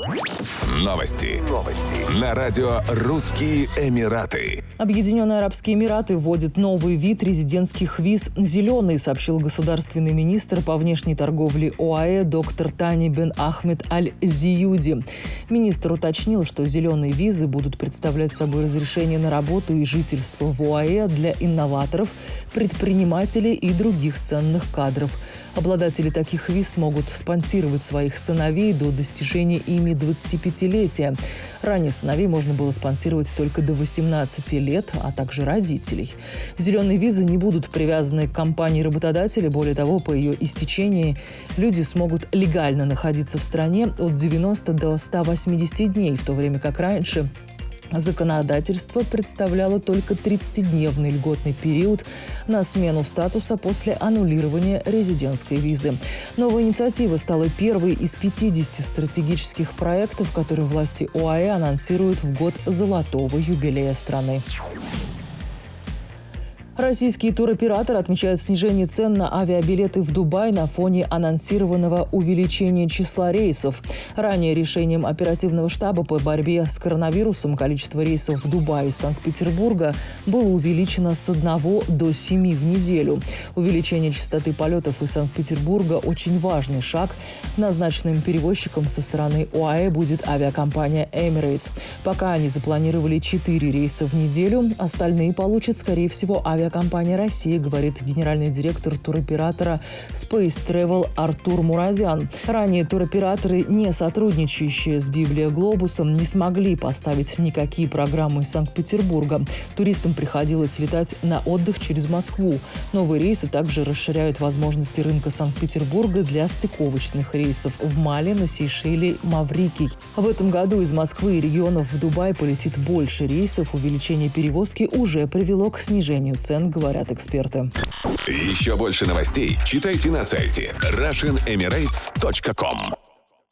Новости. Новости. На радио «Русские Эмираты». Объединенные Арабские Эмираты вводят новый вид резидентских виз «Зеленый», сообщил государственный министр по внешней торговле ОАЭ доктор Тани бен Ахмед Аль-Зиюди. Министр уточнил, что зеленые визы будут представлять собой разрешение на работу и жительство в ОАЭ для инноваторов, предпринимателей и других ценных кадров. Обладатели таких виз смогут спонсировать своих сыновей до достижения ими 25-летия. Ранее сыновей можно было спонсировать только до 18 лет, а также родителей. Зеленые визы не будут привязаны к компании работодателя. Более того, по ее истечении люди смогут легально находиться в стране от 90 до 180 дней, в то время как раньше Законодательство представляло только 30-дневный льготный период на смену статуса после аннулирования резидентской визы. Новая инициатива стала первой из 50 стратегических проектов, которые власти ОАЭ анонсируют в год золотого юбилея страны. Российские туроператоры отмечают снижение цен на авиабилеты в Дубай на фоне анонсированного увеличения числа рейсов. Ранее решением оперативного штаба по борьбе с коронавирусом количество рейсов в Дубай из Санкт-Петербурга было увеличено с 1 до 7 в неделю. Увеличение частоты полетов из Санкт-Петербурга – очень важный шаг. Назначенным перевозчиком со стороны ОАЭ будет авиакомпания Emirates. Пока они запланировали 4 рейса в неделю, остальные получат, скорее всего, авиакомпания авиакомпания России, говорит генеральный директор туроператора Space Travel Артур Муразян. Ранее туроператоры, не сотрудничающие с Библия Глобусом, не смогли поставить никакие программы Санкт-Петербурга. Туристам приходилось летать на отдых через Москву. Новые рейсы также расширяют возможности рынка Санкт-Петербурга для стыковочных рейсов в Мали, на Сейшеле, Маврикий. В этом году из Москвы и регионов в Дубай полетит больше рейсов. Увеличение перевозки уже привело к снижению цен цен, говорят эксперты. Еще больше новостей читайте на сайте RussianEmirates.com